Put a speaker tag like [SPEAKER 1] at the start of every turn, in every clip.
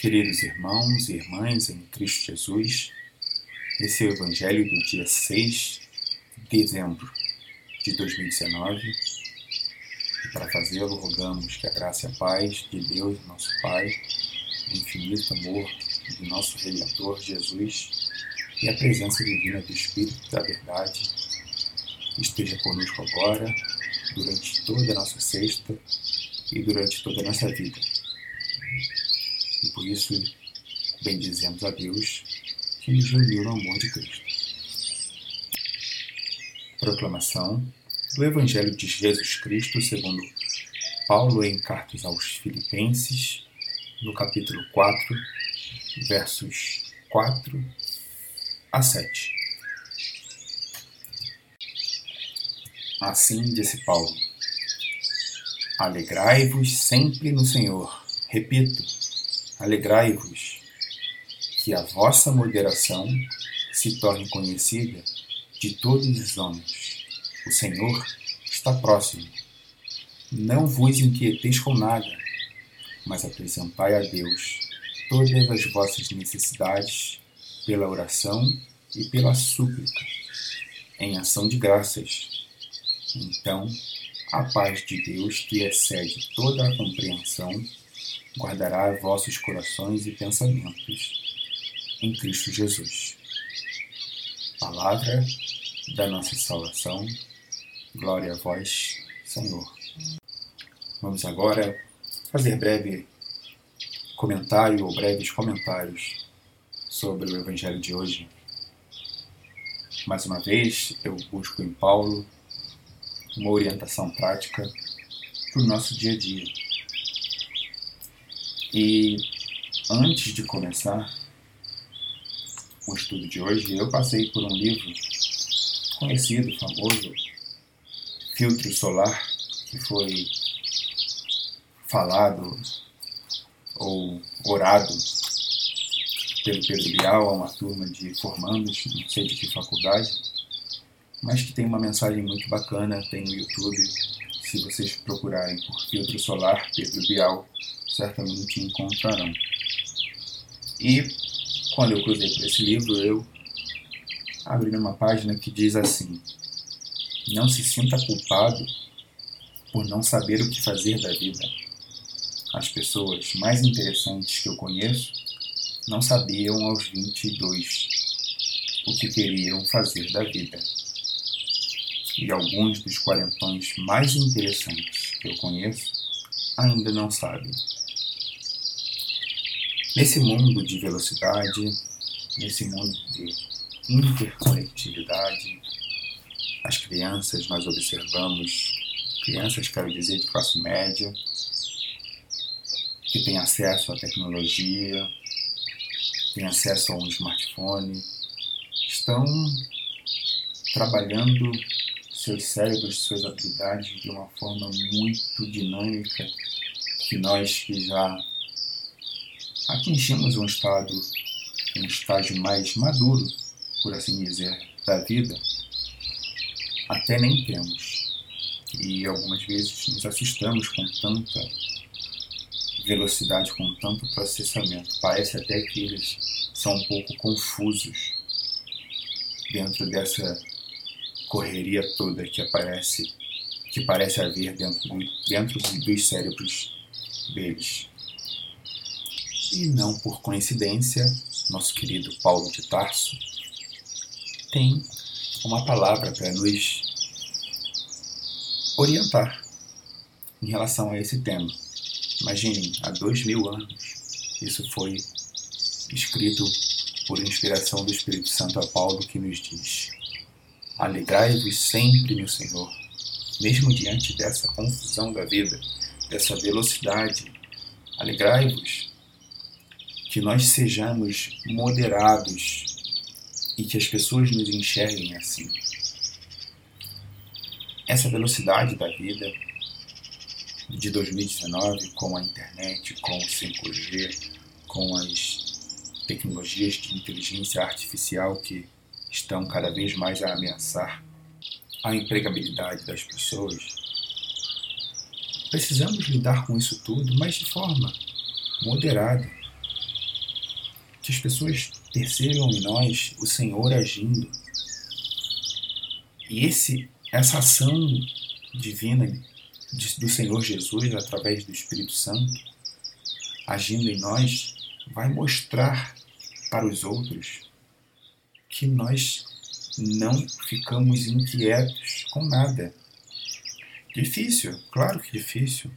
[SPEAKER 1] Queridos irmãos e irmãs em Cristo Jesus, esse é o Evangelho do dia 6 de dezembro de 2019. E para fazê-lo, rogamos que a graça e a paz de Deus, nosso Pai, o infinito amor do nosso Redentor Jesus e a presença divina do Espírito da Verdade esteja conosco agora, durante toda a nossa sexta e durante toda a nossa vida. E por isso, bendizemos a Deus que nos reuniu no amor de Cristo. Proclamação do Evangelho de Jesus Cristo segundo Paulo em Cartas aos Filipenses, no capítulo 4, versos 4 a 7. Assim disse Paulo: Alegrai-vos sempre no Senhor. Repito, alegrai-vos, que a vossa moderação se torne conhecida de todos os homens. O Senhor está próximo. Não vos inquieteis com nada, mas apresentai a Deus todas as vossas necessidades pela oração e pela súplica, em ação de graças. Então, a paz de Deus, que excede toda a compreensão, guardará vossos corações e pensamentos em Cristo Jesus. Palavra da nossa salvação. Glória a vós, Senhor. Vamos agora fazer breve comentário ou breves comentários sobre o Evangelho de hoje. Mais uma vez, eu busco em Paulo uma orientação prática para o nosso dia a dia. E antes de começar o estudo de hoje, eu passei por um livro conhecido, famoso, Filtro Solar, que foi falado ou orado pelo Pedro Bial a uma turma de formandos, não sei de que faculdade, mas que tem uma mensagem muito bacana, tem no YouTube. Se vocês procurarem por filtro solar Pedro Bial, certamente encontrarão. E quando eu cruzei por esse livro, eu abri numa página que diz assim: Não se sinta culpado por não saber o que fazer da vida. As pessoas mais interessantes que eu conheço não sabiam aos 22 o que queriam fazer da vida e alguns dos quarentões mais interessantes que eu conheço ainda não sabem. Nesse mundo de velocidade, nesse mundo de interconectividade, as crianças nós observamos, crianças quero dizer de classe média, que têm acesso à tecnologia, têm acesso a um smartphone, estão trabalhando seus cérebros, suas habilidades de uma forma muito dinâmica que nós que já atingimos um estado, um estágio mais maduro, por assim dizer, da vida, até nem temos. E algumas vezes nos assustamos com tanta velocidade, com tanto processamento. Parece até que eles são um pouco confusos dentro dessa correria toda que aparece, que parece haver dentro, dentro dos cérebros deles. E não por coincidência, nosso querido Paulo de Tarso tem uma palavra para nos orientar em relação a esse tema. Imaginem, há dois mil anos, isso foi escrito por inspiração do Espírito Santo a Paulo que nos diz: Alegrai-vos sempre no Senhor, mesmo diante dessa confusão da vida, dessa velocidade. Alegrai-vos que nós sejamos moderados e que as pessoas nos enxerguem assim. Essa velocidade da vida de 2019, com a internet, com o 5G, com as tecnologias de inteligência artificial que estão cada vez mais a ameaçar a empregabilidade das pessoas, precisamos lidar com isso tudo, mas de forma moderada. Que as pessoas percebam em nós o Senhor agindo. E esse, essa ação divina do Senhor Jesus através do Espírito Santo agindo em nós vai mostrar para os outros que nós não ficamos inquietos com nada. Difícil, claro que difícil.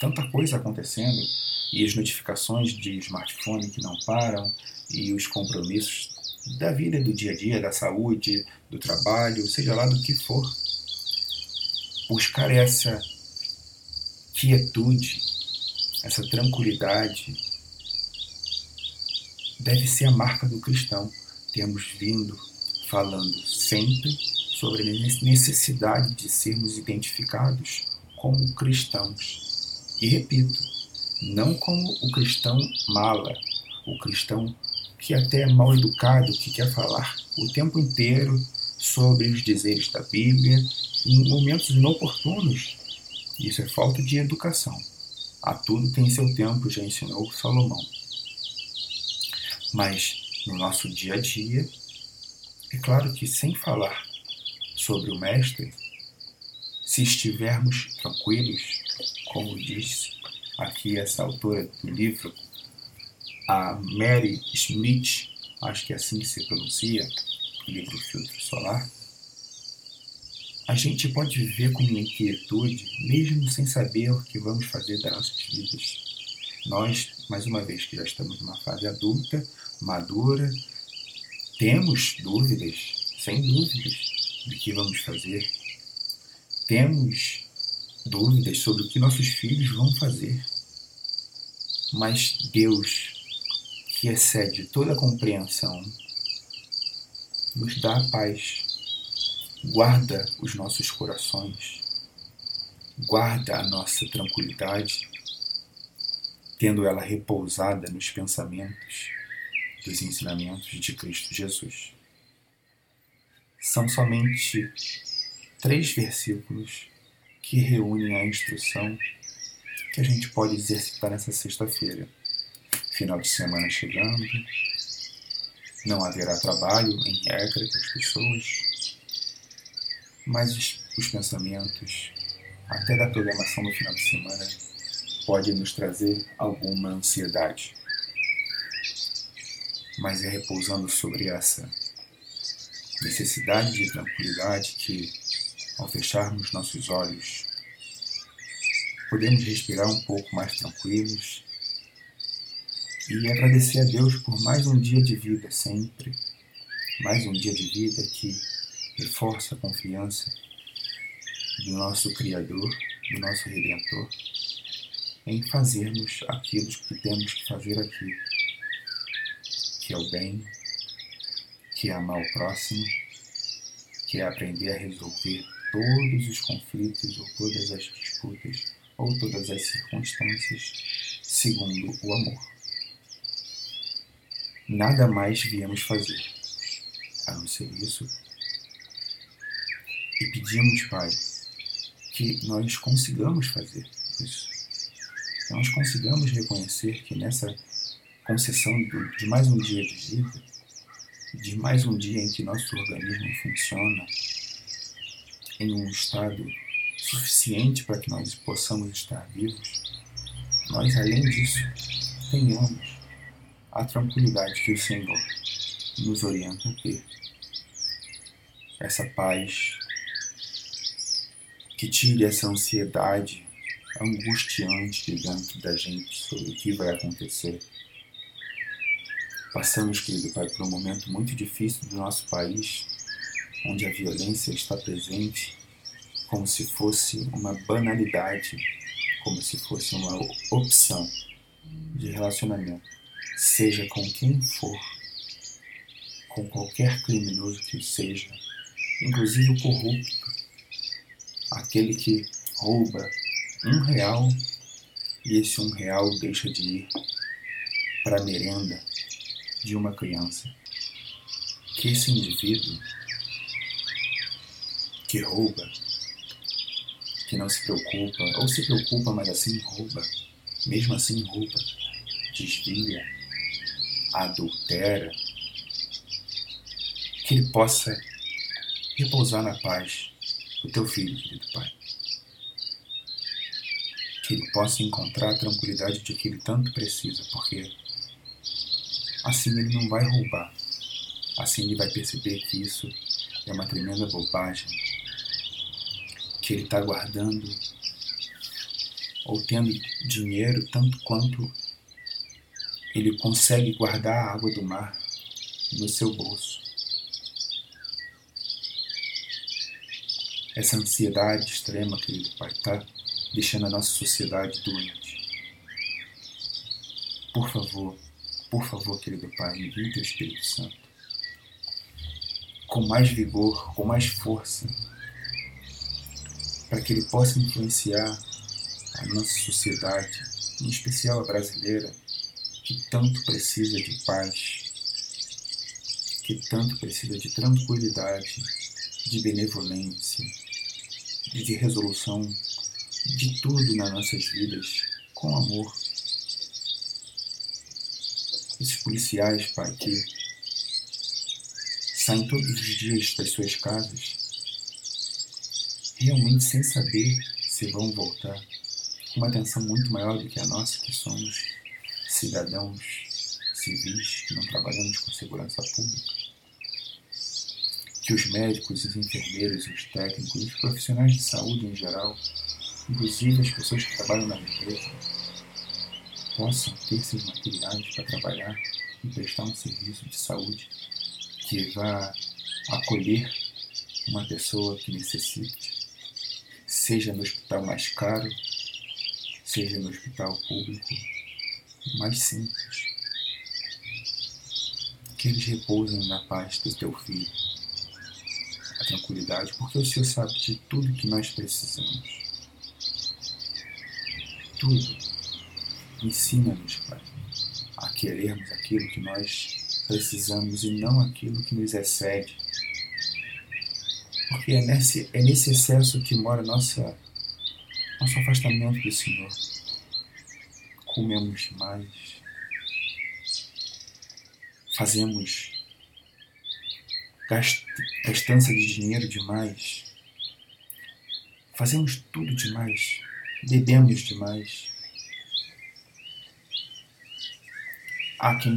[SPEAKER 1] Tanta coisa acontecendo e as notificações de smartphone que não param e os compromissos da vida, do dia a dia, da saúde, do trabalho, seja lá do que for. Buscar essa quietude, essa tranquilidade, deve ser a marca do cristão. Temos vindo falando sempre sobre a necessidade de sermos identificados como cristãos. E repito, não como o cristão mala, o cristão que até é mal educado, que quer falar o tempo inteiro sobre os dizeres da Bíblia em momentos inoportunos. Isso é falta de educação. A tudo tem seu tempo, já ensinou Salomão. Mas no nosso dia a dia, é claro que sem falar sobre o Mestre, se estivermos tranquilos, como diz aqui essa autora do livro, a Mary Smith, acho que é assim que se pronuncia, o livro Filtro Solar, a gente pode viver com inquietude, mesmo sem saber o que vamos fazer das nossas vidas. Nós, mais uma vez que já estamos numa fase adulta, madura, temos dúvidas, sem dúvidas, do que vamos fazer. Temos dúvidas sobre o que nossos filhos vão fazer. Mas Deus, que excede toda a compreensão, nos dá a paz, guarda os nossos corações, guarda a nossa tranquilidade, tendo ela repousada nos pensamentos dos ensinamentos de Cristo Jesus. São somente três versículos que reúnem a instrução que a gente pode exercitar nessa sexta-feira. Final de semana chegando, não haverá trabalho em regra para as pessoas, mas os, os pensamentos, até da programação do final de semana, pode nos trazer alguma ansiedade. Mas é repousando sobre essa necessidade de tranquilidade que, ao fecharmos nossos olhos, podemos respirar um pouco mais tranquilos e agradecer a Deus por mais um dia de vida sempre, mais um dia de vida que reforça a confiança do nosso Criador, do nosso Redentor, em fazermos aquilo que temos que fazer aqui que é o bem, que é amar o próximo, que é aprender a resolver todos os conflitos ou todas as disputas ou todas as circunstâncias segundo o amor. Nada mais viemos fazer a não ser isso. E pedimos, Pai, que nós consigamos fazer isso. Que nós consigamos reconhecer que nessa concessão de mais um dia de vida, de mais um dia em que nosso organismo funciona em um estado suficiente para que nós possamos estar vivos, nós, além disso, tenhamos a tranquilidade que o Senhor nos orienta a ter. Essa paz que tire essa ansiedade angustiante dentro da gente sobre o que vai acontecer Passamos, querido Pai, por um momento muito difícil do nosso país, onde a violência está presente como se fosse uma banalidade, como se fosse uma opção de relacionamento, seja com quem for, com qualquer criminoso que seja, inclusive o corrupto, aquele que rouba um real e esse um real deixa de ir para a merenda de uma criança. Que esse indivíduo que rouba, que não se preocupa, ou se preocupa, mas assim rouba, mesmo assim rouba, desvia, adultera, que ele possa repousar na paz do teu filho, querido Pai. Que ele possa encontrar a tranquilidade de que ele tanto precisa, porque assim ele não vai roubar. Assim ele vai perceber que isso é uma tremenda bobagem, que ele está guardando ou tendo dinheiro tanto quanto ele consegue guardar a água do mar no seu bolso. Essa ansiedade extrema, querido Pai, está deixando a nossa sociedade doente. Por favor, por favor, querido Pai, envie teu Espírito Santo com mais vigor, com mais força, para que ele possa influenciar a nossa sociedade, em especial a brasileira, que tanto precisa de paz, que tanto precisa de tranquilidade, de benevolência, de resolução de tudo nas nossas vidas com amor. Esses policiais, Pai, que saem todos os dias das suas casas, realmente sem saber se vão voltar, com uma atenção muito maior do que a nossa, que somos cidadãos civis que não trabalhamos com segurança pública, que os médicos, os enfermeiros, os técnicos, os profissionais de saúde em geral, inclusive as pessoas que trabalham na limpeza, possam ter seus materiais para trabalhar e prestar um serviço de saúde que vá acolher uma pessoa que necessite, seja no hospital mais caro, seja no hospital público mais simples. Que eles repousem na paz do teu filho, a tranquilidade, porque o Senhor sabe de tudo que nós precisamos. Tudo. Ensina-nos, Pai, a querermos aquilo que nós precisamos e não aquilo que nos excede. Porque é nesse, é nesse excesso que mora nossa, nosso afastamento do Senhor. Comemos demais, fazemos gastança de dinheiro demais, fazemos tudo demais, bebemos demais. Há quem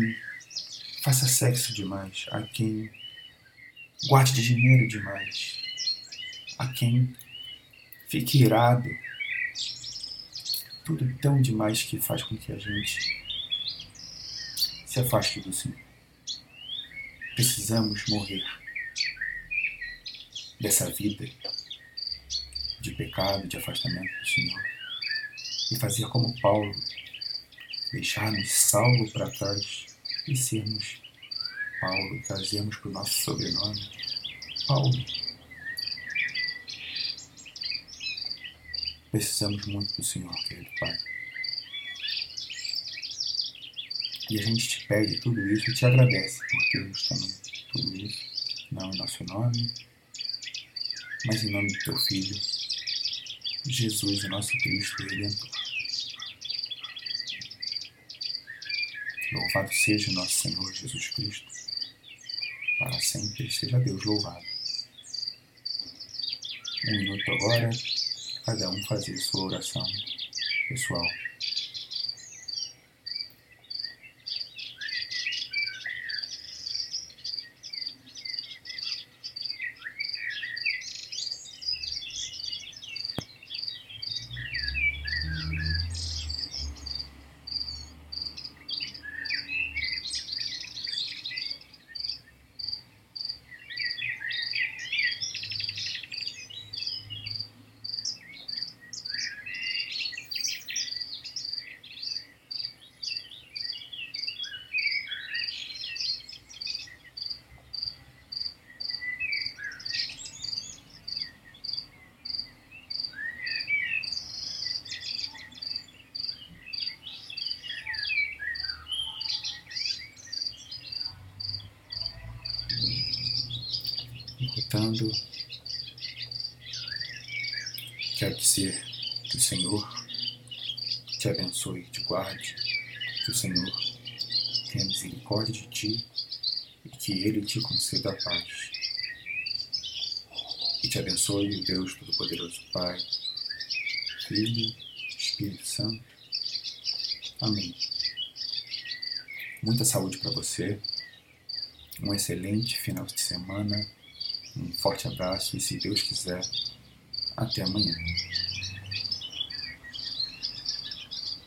[SPEAKER 1] faça sexo demais, há quem guarde de dinheiro demais, há quem fique irado tudo tão demais que faz com que a gente se afaste do Senhor. Precisamos morrer dessa vida de pecado, de afastamento do Senhor e fazer como Paulo, deixar-nos salvo para trás e sermos Paulo, trazermos para o nosso sobrenome Paulo. Precisamos muito do Senhor, querido Pai. E a gente te pede tudo isso e te agradece por termos também tudo isso, não em nosso nome, mas em nome do teu Filho, Jesus, o nosso Cristo Redentor. Louvado seja o nosso Senhor Jesus Cristo, para sempre seja Deus louvado. Um minuto agora cada um fazer sua oração pessoal. Escutando, quer dizer que o Senhor te abençoe, te guarde, que o Senhor tenha misericórdia de ti e que Ele te conceda a paz. E te abençoe Deus Todo-Poderoso Pai, Filho, Espírito Santo. Amém. Muita saúde para você, um excelente final de semana, um forte abraço e, se Deus quiser, até amanhã.